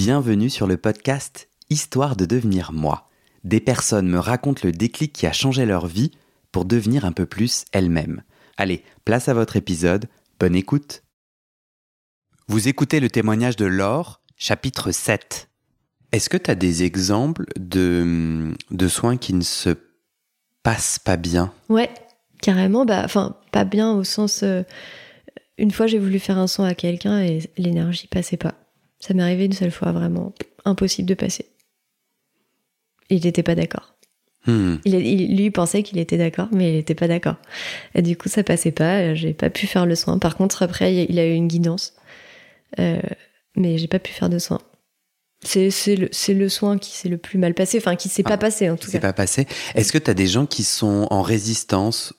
Bienvenue sur le podcast Histoire de devenir moi. Des personnes me racontent le déclic qui a changé leur vie pour devenir un peu plus elles-mêmes. Allez, place à votre épisode, bonne écoute. Vous écoutez le témoignage de Laure, chapitre 7. Est-ce que tu as des exemples de, de soins qui ne se passent pas bien? Ouais, carrément. Bah, enfin, pas bien au sens. euh, une fois, j'ai voulu faire un soin à quelqu'un et l'énergie passait pas. Ça m'est arrivé une seule fois, vraiment impossible de passer. Il n'était pas d'accord. Hmm. Il, il- lui pensait qu'il était d'accord, mais il n'était pas d'accord. Et du coup, ça passait pas. J'ai pas pu faire le soin. Par contre, après, il a eu une guidance, Euh, mais j'ai pas pu faire de soin. C'est c'est le, c'est le soin qui s'est le plus mal passé, enfin qui s'est Ah, pas passé en tout cas. pas passé. Est-ce que tu as des gens qui sont en résistance?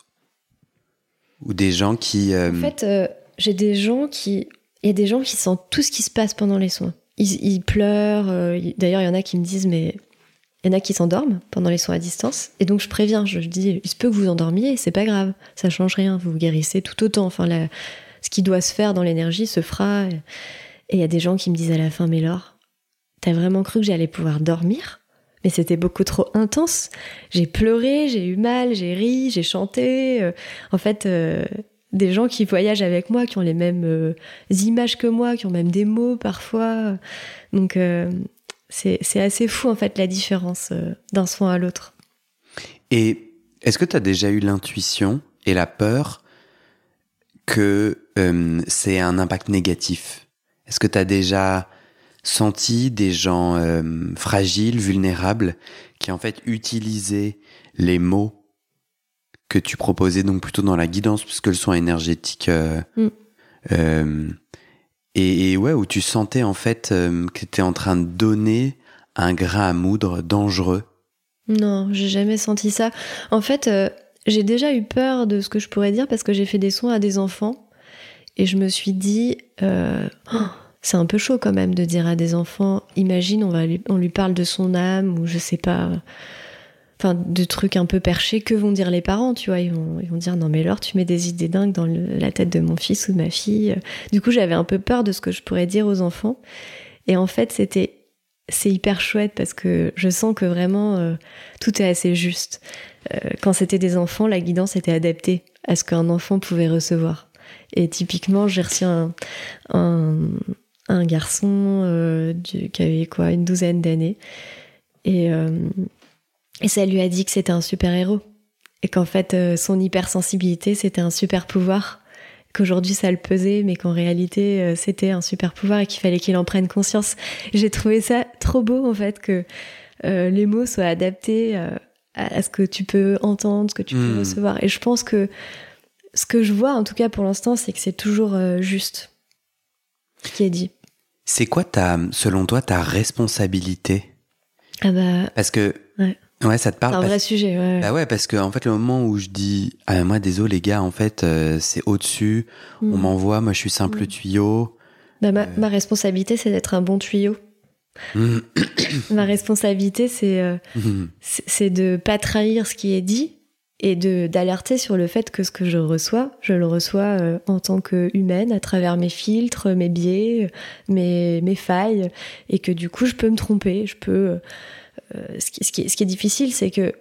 Ou des gens qui... euh, En fait, euh, j'ai des gens qui. Il y a des gens qui sentent tout ce qui se passe pendant les soins. Ils, pleurent. euh, D'ailleurs, il y en a qui me disent, mais. Il y en a qui s'endorment pendant les soins à distance. Et donc, je préviens. Je dis, il se peut que vous endormiez, c'est pas grave. Ça change rien. Vous vous guérissez tout autant. Enfin, ce qui doit se faire dans l'énergie se fera. Et il y a des gens qui me disent à la fin, mais Laure, t'as vraiment cru que j'allais pouvoir dormir? Mais c'était beaucoup trop intense. J'ai pleuré, j'ai eu mal, j'ai ri, j'ai chanté. Euh, en fait, euh, des gens qui voyagent avec moi, qui ont les mêmes euh, images que moi, qui ont même des mots parfois. Donc, euh, c'est assez fou, en fait, la différence euh, d'un soin à l'autre. Et est-ce que tu as déjà eu l'intuition et la peur que euh, c'est un impact négatif? Est-ce que tu as déjà senti des gens fragiles, vulnérables, qui en fait utilisaient les mots que tu proposais donc plutôt dans la guidance, puisque le soin énergétique... euh, Mm. euh, et, et ouais, où tu sentais en fait euh, que tu étais en train de donner un grain à moudre dangereux. Non, j'ai jamais senti ça. En fait, euh, j'ai déjà eu peur de ce que je pourrais dire parce que j'ai fait des soins à des enfants et je me suis dit, euh, Oh, c'est un peu chaud quand même de dire à des enfants, imagine, on, va lui, on lui parle de son âme ou je sais pas, enfin de trucs un peu perchés, que vont dire les parents, tu vois ils vont, ils vont dire, non mais Laure, tu mets des idées dingues dans la tête de mon fils ou de ma fille. Du coup, j'avais un peu peur de ce que je pourrais dire aux enfants. Et en fait, c'était c'est hyper chouette parce que je sens que vraiment euh, tout est assez juste. Euh, quand c'était des enfants, la guidance était adaptée à ce qu'un enfant pouvait recevoir. Et typiquement, j'ai reçu un, un, un garçon euh, du- qui avait quoi, une douzaine d'années. Et, euh, et ça lui a dit que c'était un super héros. Et qu'en fait, euh, son hypersensibilité, c'était un super pouvoir. Qu'aujourd'hui, ça le pesait, mais qu'en réalité, euh, c'était un super pouvoir et qu'il fallait qu'il en prenne conscience. J'ai trouvé ça trop beau, en fait, que euh, les mots soient adaptés à, ce que tu peux entendre, ce que tu peux Hmm. recevoir. Et je pense que ce que je vois, en tout cas pour l'instant, c'est que c'est toujours juste ce qui est dit. C'est quoi ta, selon toi, ta responsabilité? Ah bah, Parce que Ouais. Ouais, ça te c'est parle. un parce- vrai sujet. Ouais. Bah ouais, parce que en fait, le moment où je dis, ah, moi, désolé les gars, en fait, euh, c'est au-dessus, on Mm. m'envoie, moi, je suis simple Mm. tuyau. Bah, ma, euh, ma responsabilité, c'est d'être un bon tuyau. Mm. ma responsabilité, c'est euh, c'est c'est de pas trahir ce qui est dit et de d'alerter sur le fait que ce que je reçois, je le reçois euh, en tant qu'humaine à travers mes filtres, mes biais, mes, mes failles et que du coup je peux me tromper, je peux. Euh, ce, qui, est difficile, c'est que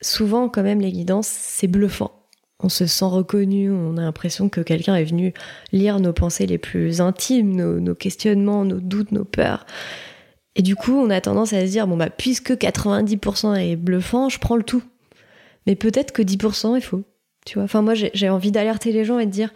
souvent quand même les guidances, c'est bluffant. On se sent reconnu, on a l'impression que quelqu'un est venu lire nos pensées les plus intimes, nos, nos questionnements, nos doutes, nos peurs. Et du coup, on a tendance à se dire, bon, bah, puisque 90% est bluffant, je prends le tout. Mais peut-être que 10% est faux. Tu vois, enfin, moi, j'ai j'ai envie d'alerter les gens et de dire,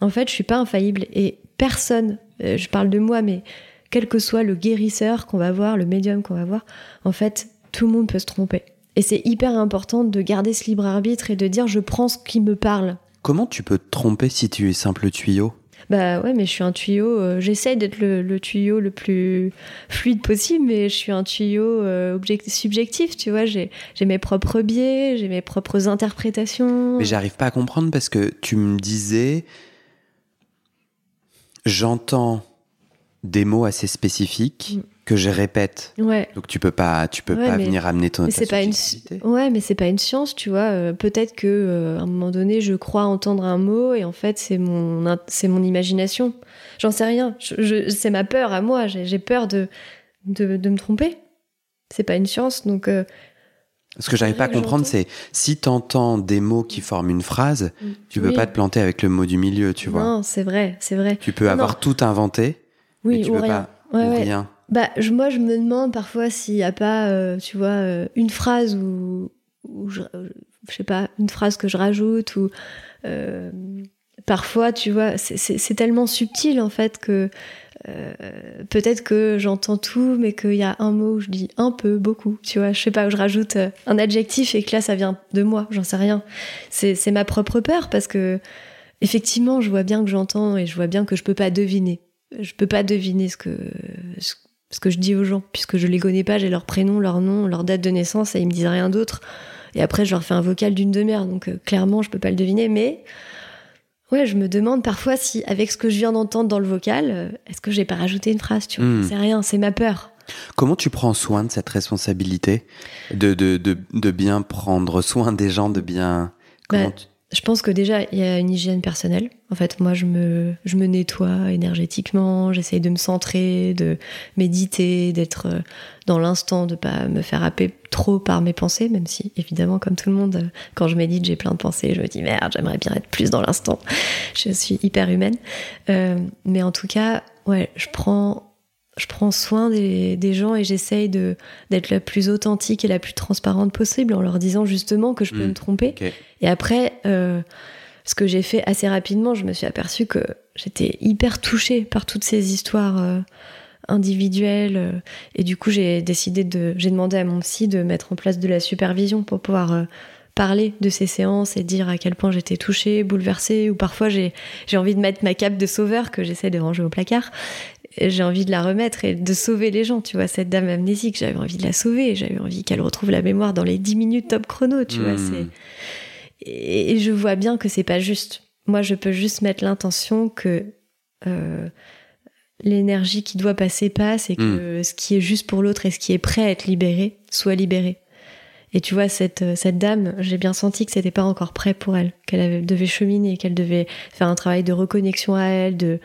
en fait, je suis pas infaillible. Et personne, euh, je parle de moi, mais quel que soit le guérisseur qu'on va voir, le médium qu'on va voir, en fait, tout le monde peut se tromper. Et c'est hyper important de garder ce libre arbitre et de dire, je prends ce qui me parle. Comment tu peux te tromper si tu es simple tuyau? Bah ouais, mais je suis un tuyau. euh, J'essaye d'être le, le tuyau le plus fluide possible, mais je suis un tuyau euh, subjectif, tu vois. J'ai mes propres biais, j'ai mes propres interprétations. Mais j'arrive pas à comprendre parce que tu me disais, j'entends des mots assez spécifiques Mm. que je répète. Ouais. Donc tu peux pas, tu peux Ouais, pas mais- venir amener ton c'est pas une, ouais, mais c'est pas une science, tu vois. Euh, Peut-être que euh, à un moment donné, je crois entendre un mot et en fait, c'est mon, c'est mon imagination. J'en sais rien. Je, je- c'est ma peur à moi. J'ai peur de, de, de me tromper. C'est pas une science, donc. euh, Ce que j'arrive pas à comprendre, c'est si t'entends des mots qui forment une phrase, tu peux oui. pas te planter avec le mot du milieu, tu vois. Non, c'est vrai, c'est vrai. Tu peux Non, avoir non. tout inventé, Oui, tu ou peux rien. pas Ouais, ou ouais. rien. Bah, je- moi, je me demande parfois s'il n'y a pas, euh, tu vois, euh, une phrase ou, je, euh, je sais pas, une phrase que je rajoute ou euh, parfois, tu vois, c'est- tellement subtil en fait que euh, peut-être que j'entends tout, mais qu'il y a un mot où je dis un peu, beaucoup, tu vois, je sais pas, où je rajoute euh, un adjectif et que là, ça vient de moi, j'en sais rien. C'est c'est ma propre peur parce que effectivement, je vois bien que j'entends et je vois bien que je peux pas deviner. Je peux pas deviner ce que ce, ce que je dis aux gens puisque je les connais pas, j'ai leur prénom, leur nom, leur date de naissance et ils me disent rien d'autre. Et après, je leur fais un vocal d'une demi-heure, donc euh, clairement, je peux pas le deviner. Mais ouais, je me demande parfois si, avec ce que je viens d'entendre dans le vocal, euh, est-ce que j'ai pas rajouté une phrase Tu vois, Hmm. c'est rien, c'est ma peur. Comment tu prends soin de cette responsabilité? De, de, de, de bien prendre soin des gens, de bien. Comment Bah, tu- Je pense que déjà, il y a une hygiène personnelle. En fait, moi, je me, nettoie énergétiquement, j'essaye de me centrer, de méditer, d'être euh, dans l'instant, de pas me faire happer trop par mes pensées, même si, évidemment, comme tout le monde, euh, quand je médite, j'ai plein de pensées, je me dis, merde, j'aimerais bien être plus dans l'instant. Je suis hyper humaine. Euh, mais en tout cas, ouais, je prends, je prends soin des, des gens et j'essaye de, d'être la plus authentique et la plus transparente possible en leur disant justement que je peux Mm. me tromper. Et après, euh, ce que j'ai fait assez rapidement, je me suis aperçue que j'étais hyper touchée par toutes ces histoires euh, individuelles. euh, et du coup, j'ai décidé de, j'ai demandé à mon psy de mettre en place de la supervision pour pouvoir parler de ces séances et dire à quel point j'étais touchée, bouleversée, ou parfois j'ai, j'ai envie de mettre ma cape de sauveur que j'essaie de ranger au placard. J'ai envie de la remettre et de sauver les gens, tu vois, cette dame amnésique, j'avais envie de la sauver, j'avais envie qu'elle retrouve la mémoire dans les 10 minutes top chrono, tu vois, Hmm. Et et je vois bien que c'est pas juste. Moi, je peux juste mettre l'intention que euh, l'énergie qui doit passer passe et que ce qui est juste pour l'autre et ce qui est prêt à être libéré soit libéré. Et tu vois, cette, euh, cette dame, j'ai bien senti que c'était pas encore prêt pour elle, qu'elle devait cheminer, qu'elle devait faire un travail de reconnexion à elle, de,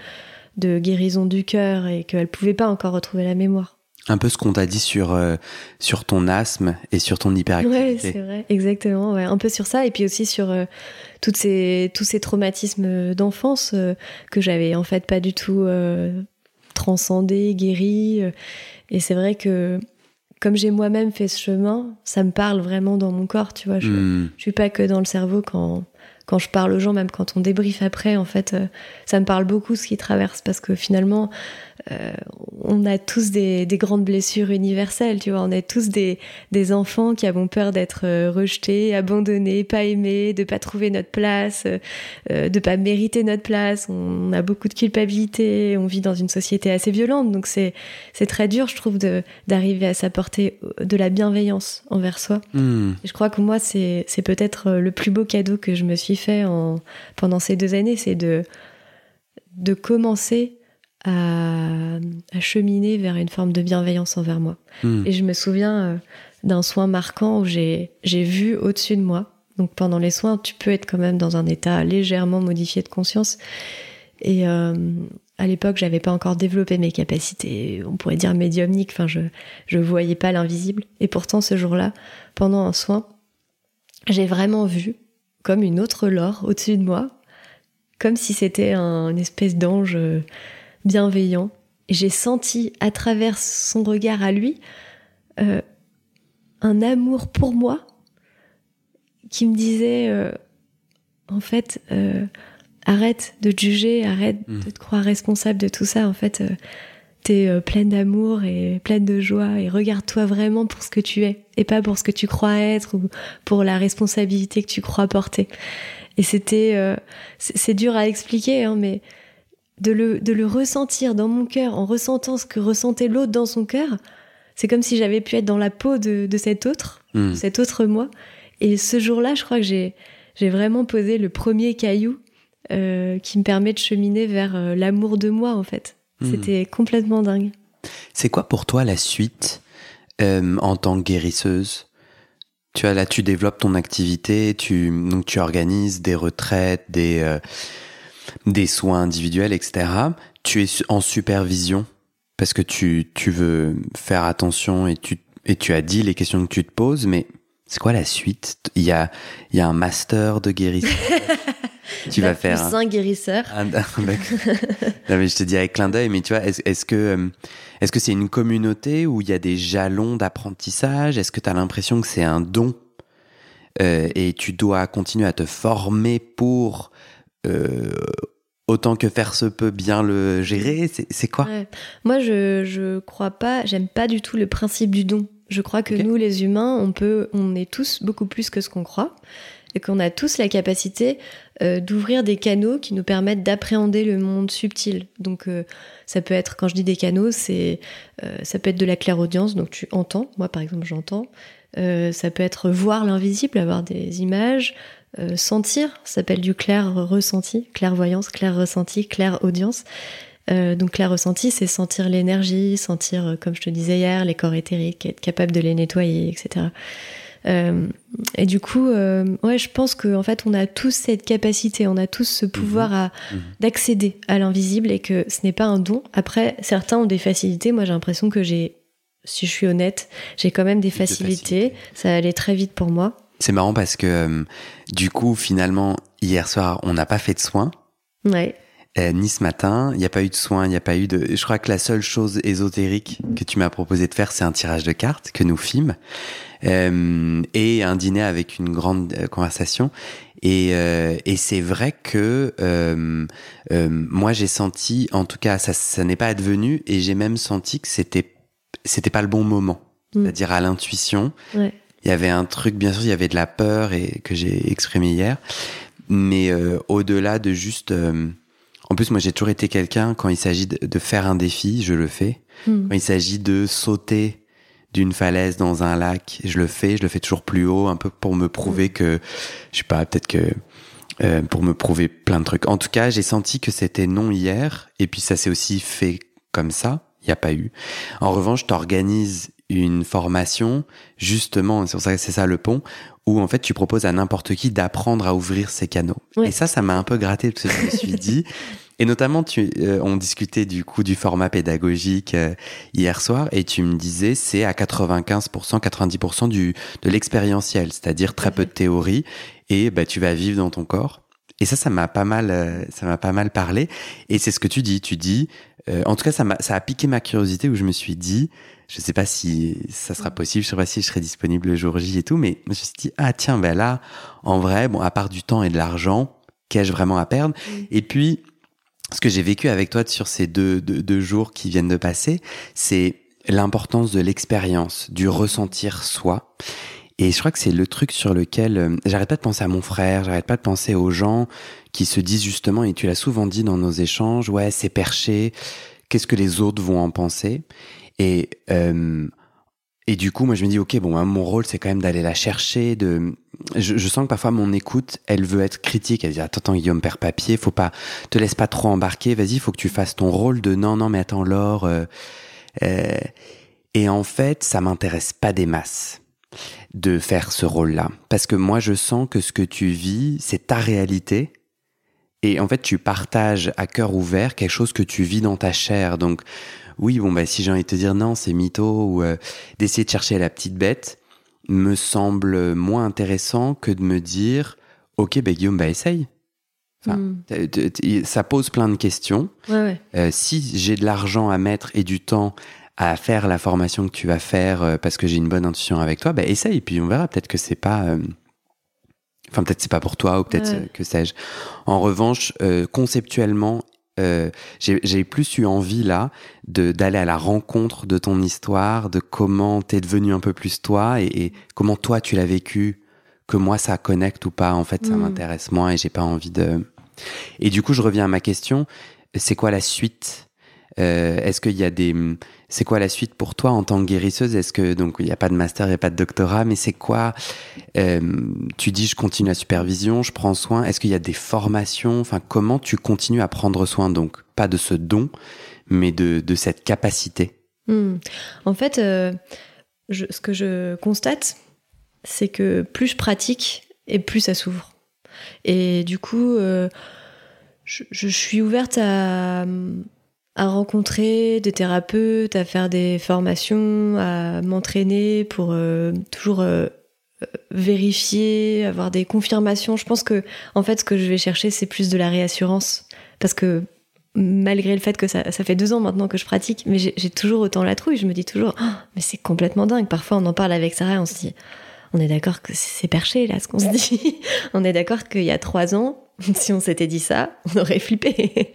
de guérison du cœur et qu'elle pouvait pas encore retrouver la mémoire. Un peu ce qu'on t'a dit sur, euh, sur ton asthme et sur ton hyperactivité. c'est vrai, exactement. Ouais. Un peu sur ça, et puis aussi sur euh, toutes ces, tous ces traumatismes d'enfance euh, que j'avais en fait pas du tout transcendés, guéris. euh. et c'est vrai que comme j'ai moi-même fait ce chemin, ça me parle vraiment dans mon corps, tu vois. Je, Hmm. je suis pas que dans le cerveau quand quand je parle aux gens, même quand on débriefe après, en fait, euh, ça me parle beaucoup ce qui traverse parce que finalement, euh, on a tous des, des grandes blessures universelles, tu vois. On est tous des, des enfants qui avons peur d'être euh, rejetés, abandonnés, pas aimés, de pas trouver notre place, euh, de pas mériter notre place. On a beaucoup de culpabilité, on vit dans une société assez violente, donc c'est c'est très dur, je trouve, d'arriver à s'apporter de la bienveillance envers soi. Hmm. Je crois que moi, c'est c'est peut-être le plus beau cadeau que je me suis fait en, pendant ces deux années, c'est de, de commencer à, à cheminer vers une forme de bienveillance envers moi. Hmm. Et je me souviens euh, d'un soin marquant où j'ai j'ai vu au-dessus de moi. Donc pendant les soins, tu peux être quand même dans un état légèrement modifié de conscience. Et euh, à l'époque, j'avais pas encore développé mes capacités, on pourrait dire médiumniques. Enfin, je je voyais pas l'invisible. Et pourtant, ce jour-là, pendant un soin, j'ai vraiment vu comme une autre Laure au-dessus de moi, comme si c'était un une espèce d'ange euh, bienveillant. Et j'ai senti à travers son regard à lui euh, un amour pour moi qui me disait euh, en fait euh, arrête de te juger, arrête Mm. de te croire responsable de tout ça. En fait, t'es euh, pleine d'amour et pleine de joie et regarde-toi vraiment pour ce que tu es et pas pour ce que tu crois être ou pour la responsabilité que tu crois porter. Et c'était, euh, c'est dur à expliquer, hein, mais de le, de le ressentir dans mon cœur en ressentant ce que ressentait l'autre dans son cœur, c'est comme si j'avais pu être dans la peau de, de cet autre, Hmm. cet autre moi. Et ce jour-là, je crois que j'ai, j'ai vraiment posé le premier caillou euh, qui me permet de cheminer vers euh, l'amour de moi, en fait. Hmm. C'était complètement dingue. C'est quoi pour toi la suite euh, en tant que guérisseuse? Tu as là, tu développes ton activité, tu donc tu organises des retraites, des euh, des soins individuels, etc. Tu es en supervision parce que tu tu veux faire attention et tu et tu as dit les questions que tu te poses, mais c'est quoi la suite? Il y a il y a un master de guérisseur? tu vas faire un, guérisseur. non, mais je te dis avec clin d'œil, mais tu vois, est-ce que euh, est-ce que c'est une communauté où il y a des jalons d'apprentissage? Est-ce que tu as l'impression que c'est un don? Euh, et tu dois continuer à te former pour euh, autant que faire se peut bien le gérer? C'est quoi? Moi, je je crois pas, j'aime pas du tout le principe du don. Je crois que nous, les humains, on peut, on est tous beaucoup plus que ce qu'on croit et qu'on a tous la capacité euh, d'ouvrir des canaux qui nous permettent d'appréhender le monde subtil. Donc euh, ça peut être, quand je dis des canaux, c'est euh, ça peut être de la clairaudience, donc tu entends, moi par exemple j'entends. ça peut être voir l'invisible, avoir des images, sentir, ça s'appelle du clair ressenti, clairvoyance, clair ressenti, clair audience. donc clair ressenti, c'est sentir l'énergie, sentir, comme je te disais hier, les corps éthériques, être capable de les nettoyer, etc. Euh, et du coup, euh, ouais, je pense qu'en fait, on a tous cette capacité, on a tous ce pouvoir à, mhm. d'accéder à l'invisible et que ce n'est pas un don. Après, certains ont des facilités. Moi, j'ai l'impression que j'ai, si je suis honnête, j'ai quand même des facilités. Ça allait très vite pour moi. C'est marrant parce que, euh, du coup, finalement, hier soir, on n'a pas fait de soins. Ouais. Ni ce matin, il n'y a pas eu de soins, il n'y a pas eu de. Je crois que la seule chose ésotérique que tu m'as proposé de faire, c'est un tirage de cartes que nous filme. Euh, et un dîner avec une grande euh, conversation. Et, euh, et c'est vrai que euh, euh, moi j'ai senti, en tout cas ça, ça n'est pas advenu, et j'ai même senti que c'était c'était pas le bon moment, mm. c'est-à-dire à, l'intuition. Ouais. Il y avait un truc, bien sûr, il y avait de la peur et que j'ai exprimé hier, mais au-delà de juste en plus, moi, j'ai toujours été quelqu'un, quand il s'agit de, de, faire un défi, je le fais. Mm. Quand il s'agit de sauter d'une falaise dans un lac. Je le fais, je le fais toujours plus haut, un peu pour me prouver mm. que, je sais pas, peut-être que euh, pour me prouver plein de trucs. En tout cas, j'ai senti que c'était non hier, et puis ça s'est aussi fait comme ça. Il n'y a pas eu. En revanche, t'organises une formation, justement, c'est ça, c'est ça le pont, où en fait tu proposes à n'importe qui d'apprendre à ouvrir ses canaux. Et ça, ça m'a un peu gratté parce que je me suis dit, et notamment, tu, euh, on discutait du coup du format pédagogique euh, hier soir, et tu me disais c'est à 95%, 90% du de l'expérientiel, c'est-à-dire très peu de théorie, et bah tu vas vivre dans ton corps. Et ça, ça m'a pas mal, euh, ça m'a pas mal parlé. Et c'est ce que tu dis. Tu dis, en tout cas, ça m'a, ça a piqué ma curiosité où je me suis dit, je sais pas si ça sera possible, je sais pas si je serai disponible le jour J et tout, mais je me suis dit, ah tiens, ben là, en vrai, bon, à part du temps et de l'argent, qu'ai-je vraiment à perdre? Et puis, ce que j'ai vécu avec toi sur ces deux, deux, jours qui viennent de passer, c'est l'importance de l'expérience, du ressentir soi. Et je crois que c'est le truc sur lequel euh, j'arrête pas de penser à mon frère, j'arrête pas de penser aux gens qui se disent justement, et tu l'as souvent dit dans nos échanges, ouais, c'est perché, qu'est-ce que les autres vont en penser? Et euh, et du coup, moi, je me dis, ok, bon, hein, mon rôle, c'est quand même d'aller la chercher. Je, sens que parfois mon écoute, elle veut être critique. Elle dit, attends, attends, Guillaume, perd papier, faut pas, te laisse pas trop embarquer. Vas-y, faut que tu fasses ton rôle de non, non, mais attends, Laure. Euh, euh, et en fait, ça m'intéresse pas des masses de faire ce rôle-là, parce que moi, je sens que ce que tu vis, c'est ta réalité. Et en fait, tu partages à cœur ouvert quelque chose que tu vis dans ta chair. Donc, oui, bon, bah, si j'ai envie de te dire non, c'est mytho, ou euh, d'essayer de chercher la petite bête, me semble moins intéressant que de me dire, ok, bah, Guillaume, bah, essaye. Enfin, hmm. ça pose plein de questions. Ouais, euh, si j'ai de l'argent à mettre et du temps à faire la formation que tu vas faire euh, parce que j'ai une bonne intuition avec toi, bah essaye. Puis on verra. Peut-être que c'est pas. Enfin, peut-être c'est pas pour toi ou peut-être que sais-je. En revanche, conceptuellement euh, j'ai plus eu envie là d'aller à la rencontre de ton histoire, de comment t'es devenu un peu plus toi et, comment toi tu l'as vécu, que moi ça connecte ou pas. En fait, ça mm. m'intéresse moins et j'ai pas envie de. Et du coup, je reviens à ma question. C'est quoi la suite euh, Est-ce qu'il y a des c'est quoi la suite pour toi en tant que guérisseuse? Est-ce que donc il n'y a pas de master, il n'y a pas de doctorat, mais c'est quoi euh, Tu dis je continue la supervision, je prends soin. Est-ce qu'il y a des formations? Enfin, comment tu continues à prendre soin? Donc pas de ce don, mais de, de cette capacité Hmm. En fait, euh, ce que je constate, c'est que plus je pratique et plus ça s'ouvre. Et du coup, je suis ouverte à, à rencontrer des thérapeutes, à faire des formations, à m'entraîner pour euh, toujours euh, euh, vérifier, avoir des confirmations. Je pense que, en fait, ce que je vais chercher, c'est plus de la réassurance. Parce que malgré le fait que ça, ça fait deux ans maintenant que je pratique, mais j'ai toujours autant la trouille. Je me dis toujours, Ah, mais c'est complètement dingue. Parfois, on en parle avec Sarah, on se dit, on est d'accord que c'est perché là, ce qu'on se dit. on est d'accord qu'il y a trois ans, si on s'était dit ça, on aurait flippé.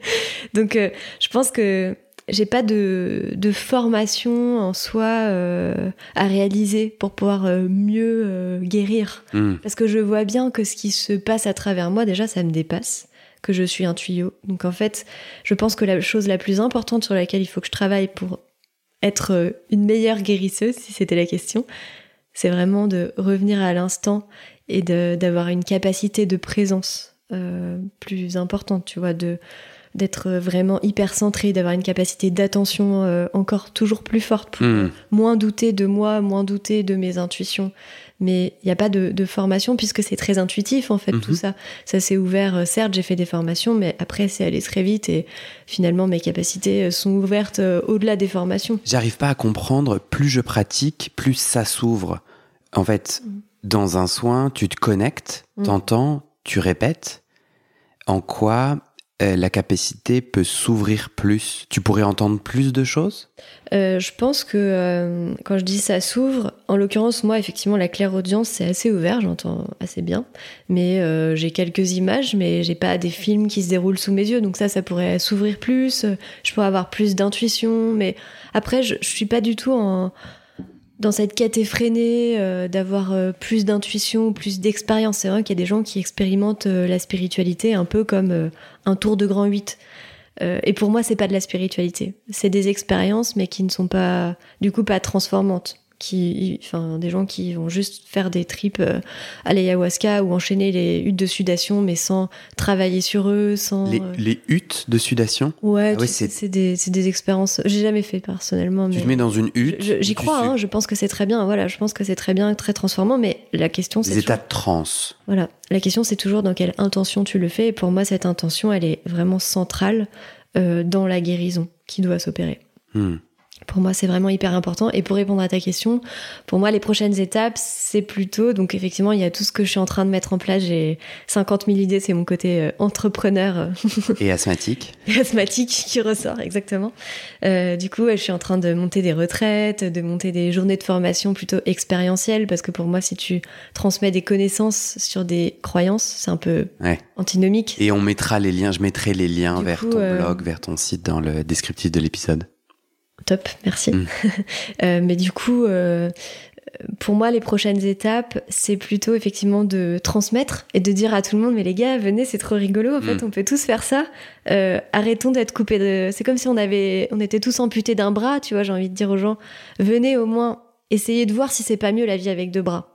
Donc, euh, je pense que j'ai pas de, de formation en soi euh, à réaliser pour pouvoir euh, mieux guérir. Hmm. Parce que je vois bien que ce qui se passe à travers moi, déjà, ça me dépasse, que je suis un tuyau. Donc en fait, je pense que la chose la plus importante sur laquelle il faut que je travaille pour être une meilleure guérisseuse, si c'était la question, c'est vraiment de revenir à l'instant et d'avoir une capacité de présence euh, plus importante, tu vois, de d'être vraiment hyper centré, d'avoir une capacité d'attention euh, encore toujours plus forte pour Hmm. moins douter de moi, moins douter de mes intuitions. Mais il n'y a pas de, de formation puisque c'est très intuitif en fait Mhm. tout ça. Ça s'est ouvert, euh, certes j'ai fait des formations, mais après c'est allé très vite et finalement mes capacités sont ouvertes au-delà des formations. J'arrive pas à comprendre, plus je pratique, plus ça s'ouvre. En fait, Mm. dans un soin, tu te connectes, Mm. t'entends, tu répètes. En quoi euh, la capacité peut s'ouvrir plus? Tu pourrais entendre plus de choses? Euh, je pense que euh, quand je dis ça s'ouvre, en l'occurrence moi effectivement la claire audience c'est assez ouvert, j'entends assez bien, mais j'ai quelques images, mais j'ai pas des films qui se déroulent sous mes yeux, donc ça ça pourrait s'ouvrir plus, je pourrais avoir plus d'intuition, mais après je, je suis pas du tout en dans cette quête effrénée euh, d'avoir euh, plus d'intuition, plus d'expérience. C'est vrai qu'il y a des gens qui expérimentent euh, la spiritualité un peu comme un tour de grand 8. Euh, et pour moi, c'est pas de la spiritualité. C'est des expériences, mais qui ne sont pas, du coup, pas transformantes. Qui, enfin, des gens qui vont juste faire des trips euh, à l'ayahuasca ou enchaîner les huttes de sudation, mais sans travailler sur eux, sans. les, euh, les huttes de sudation? Ouais, Ah ouais, c'est- c'est des, des expériences. J'ai jamais fait personnellement, mais. Tu te mets dans une hutte. J'y crois, hein, je pense que c'est très bien. Voilà, je pense que c'est très bien, très transformant. Mais la question, c'est états toujours- de transe. voilà, la question, c'est toujours dans quelle intention tu le fais. Et pour moi, cette intention, elle est vraiment centrale euh, dans la guérison qui doit s'opérer. Hmm. Pour moi, c'est vraiment hyper important. Et pour répondre à ta question, pour moi, les prochaines étapes, c'est plutôt. Donc, effectivement, il y a tout ce que je suis en train de mettre en place. J'ai 50 000 idées. C'est mon côté euh, entrepreneur Et asthmatique et asthmatique qui ressort, exactement. Euh, du coup, je suis en train de monter des retraites, de monter des journées de formation plutôt expérientielles. Parce que pour moi, si tu transmets des connaissances sur des croyances, c'est un peu Ouais. antinomique. Et on mettra les liens, je mettrai les liens Du vers coup, ton euh, blog, vers ton site dans le descriptif de l'épisode. Top, merci. Mm. Euh, mais du coup, euh, pour moi, les prochaines étapes, c'est plutôt effectivement de transmettre et de dire à tout le monde, mais les gars, venez, c'est trop rigolo. En fait, Mm. on peut tous faire ça. Euh, arrêtons d'être coupés de. C'est comme si on avait, on était tous amputés d'un bras. Tu vois, j'ai envie de dire aux gens, venez au moins essayer de voir si c'est pas mieux la vie avec deux bras.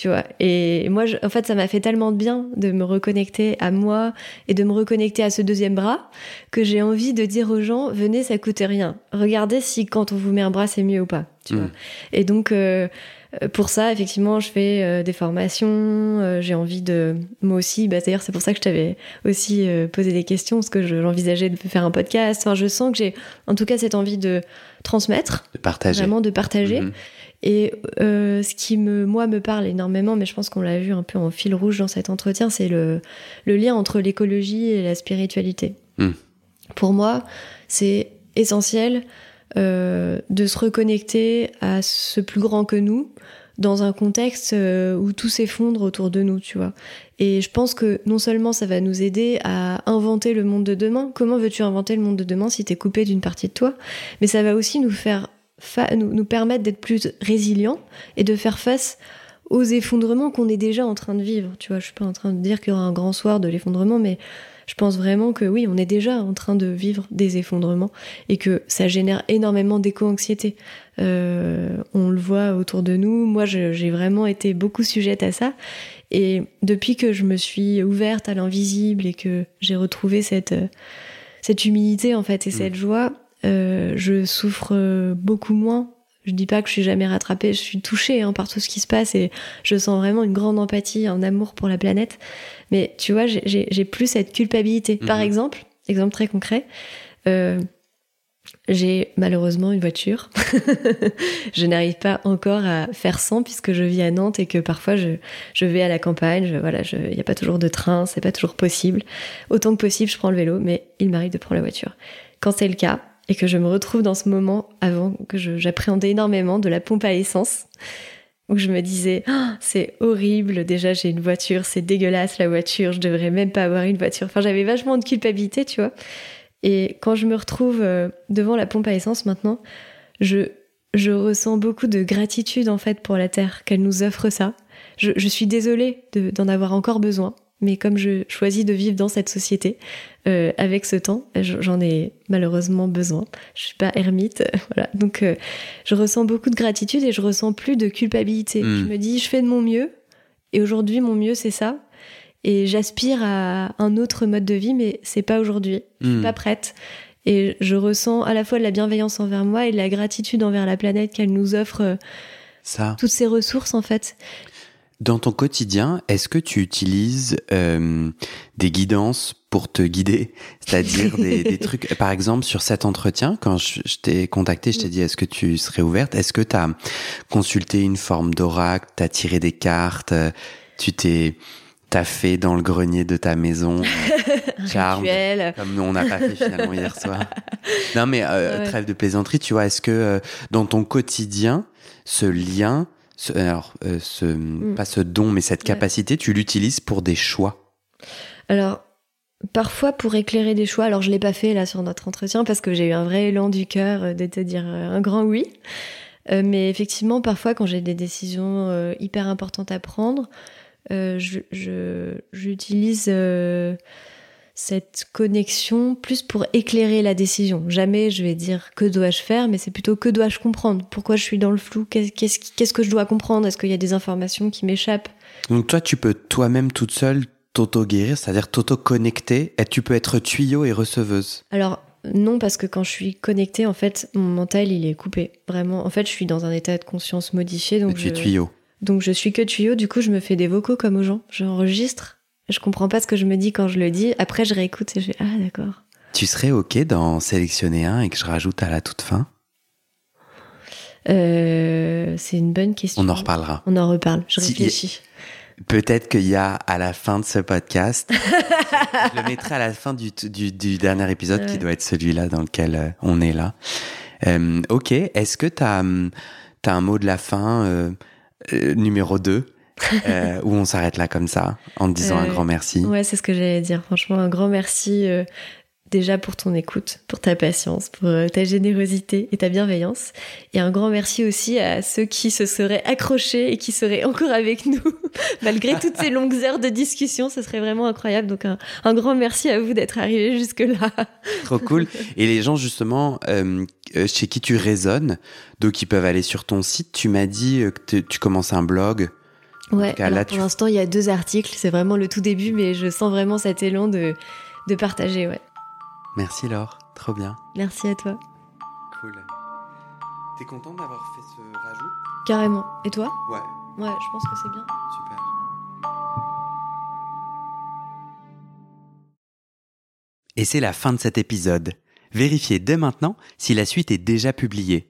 Tu vois. Et moi, je- en fait, ça m'a fait tellement de bien de me reconnecter à moi et de me reconnecter à ce deuxième bras que j'ai envie de dire aux gens, venez, ça coûte rien. Regardez si quand on vous met un bras, c'est mieux ou pas. Tu Mm. vois. Et donc, euh, euh, pour ça, effectivement, je fais euh, des formations. euh, j'ai envie de, moi aussi, bah, d'ailleurs, c'est pour ça que je t'avais aussi posé des questions, parce que je- j'envisageais de faire un podcast. Enfin, je sens que j'ai, en tout cas, cette envie de transmettre, De partager. vraiment de partager. Mhm. Et euh, ce qui me, moi, me parle énormément, mais je pense qu'on l'a vu un peu en fil rouge dans cet entretien, c'est le, le lien entre l'écologie et la spiritualité. Mm. Pour moi, c'est essentiel euh, de se reconnecter à ce plus grand que nous dans un contexte euh, où tout s'effondre autour de nous, tu vois. Et je pense que non seulement ça va nous aider à inventer le monde de demain, comment veux-tu inventer le monde de demain si t'es coupé d'une partie de toi, mais ça va aussi nous faire fa- nous, nous permettre d'être plus résilients et de faire face aux effondrements qu'on est déjà en train de vivre. Tu vois, je suis pas en train de dire qu'il y aura un grand soir de l'effondrement, mais je pense vraiment que oui, on est déjà en train de vivre des effondrements et que ça génère énormément d'éco-anxiété. Euh, on le voit autour de nous. Moi, j'ai vraiment été beaucoup sujette à ça. Et depuis que je me suis ouverte à l'invisible et que j'ai retrouvé cette, euh, cette humilité en fait et cette joie, euh, je souffre beaucoup moins. Je dis pas que je suis jamais rattrapée, je suis touchée hein, par tout ce qui se passe et je sens vraiment une grande empathie, un amour pour la planète. Mais tu vois, j'ai plus cette culpabilité. Par mhm. exemple, exemple très concret, euh, j'ai malheureusement une voiture. je n'arrive pas encore à faire sans puisque je vis à Nantes et que parfois je, je vais à la campagne. Je, voilà, il n'y a pas toujours de train, c'est pas toujours possible. Autant que possible, je prends le vélo, mais il m'arrive de prendre la voiture. Quand c'est le cas et que je me retrouve dans ce moment avant que j'appréhendais énormément de la pompe à essence, où je me disais oh, c'est horrible. Déjà j'ai une voiture c'est dégueulasse la voiture. Je devrais même pas avoir une voiture. Enfin j'avais vachement de culpabilité tu vois. Et quand je me retrouve euh, devant la pompe à essence maintenant, je, je ressens beaucoup de gratitude en fait pour la Terre, qu'elle nous offre ça. Je, je suis désolée d'en avoir encore besoin, mais comme je choisis de vivre dans cette société, euh, avec ce temps, j'en ai malheureusement besoin. Je suis pas ermite, voilà. Donc euh, je ressens beaucoup de gratitude et je ressens plus de culpabilité. Hmm. Je me dis, je fais de mon mieux, et aujourd'hui mon mieux c'est ça, et j'aspire à un autre mode de vie, mais c'est pas aujourd'hui. Je suis hmm. pas prête. Et je ressens à la fois de la bienveillance envers moi et de la gratitude envers la planète qu'elle nous offre euh, ça. toutes ces ressources en fait. Dans ton quotidien, est-ce que tu utilises euh, des guidances pour te guider? C'est-à-dire des, trucs, par exemple, sur cet entretien, quand je, t'ai contacté, je t'ai dit, est-ce que tu serais ouverte? Est-ce que tu as consulté une forme d'oracle, tu as tiré des cartes, tu t'es t'as fait dans le grenier de ta maison charme comme on n'a pas fait finalement hier soir. Non mais euh, trêve de plaisanterie tu vois est-ce que euh, dans ton quotidien ce lien ce, alors euh, ce, mm. pas ce don mais cette capacité tu l'utilises pour des choix. Alors parfois pour éclairer des choix alors je l'ai pas fait là sur notre entretien parce que j'ai eu un vrai élan du cœur de te dire un grand oui. Mais effectivement parfois quand j'ai des décisions hyper importantes à prendre euh, j'utilise euh, cette connexion plus pour éclairer la décision. Jamais je vais dire que dois-je faire, mais c'est plutôt que dois-je comprendre. Pourquoi je suis dans le flou? Qu'est-ce que je dois comprendre? Est-ce qu'il y a des informations qui m'échappent? Donc toi, tu peux toi-même toute seule t'auto-guérir, c'est-à-dire t'auto-connecter, et tu peux être tuyau et receveuse. Alors, non, parce que quand je suis connectée, en fait, mon mental, il est coupé. Vraiment. En fait, je suis dans un état de conscience modifié. Donc tu es tuyau. Donc je suis que tuyau, du coup je me fais des vocaux comme aux gens. J'enregistre, je comprends pas ce que je me dis quand je le dis. Après je réécoute et je fais ah d'accord. Tu serais ok d'en sélectionner un et que je rajoute à la toute fin? Euh, C'est une bonne question. On en reparlera. On en reparle. Je réfléchis. Peut-être qu'il y a à la fin de ce podcast, je le mettrai à la fin du, dernier épisode qui doit être celui-là dans lequel euh, on est là. Euh, ok, est-ce que tu as, hum, as, un mot de la fin euh, numéro 2 euh, où on s'arrête là comme ça en te disant un grand merci. Ouais, c'est ce que j'allais dire. Franchement, un grand merci euh, déjà pour ton écoute, pour ta patience, pour ta générosité et ta bienveillance. Et un grand merci aussi à ceux qui se seraient accrochés et qui seraient encore avec nous malgré toutes ces longues heures de discussion. Ce serait vraiment incroyable. Donc un, un grand merci à vous d'être arrivés jusque-là. Trop cool. Et les gens justement euh, chez qui tu résonnes, donc ils peuvent aller sur ton site. Tu m'as dit euh, que tu commences un blog. Ouais, pour l'instant, il y a deux articles. C'est vraiment le tout début, mais je sens vraiment cet élan de, de partager, ouais. Merci Laure, trop bien. Merci à toi. Cool. T'es content d'avoir fait ce rajout? Carrément. Et toi? Ouais. Ouais, je pense que c'est bien. Super. Et c'est la fin de cet épisode. Vérifiez dès maintenant si la suite est déjà publiée.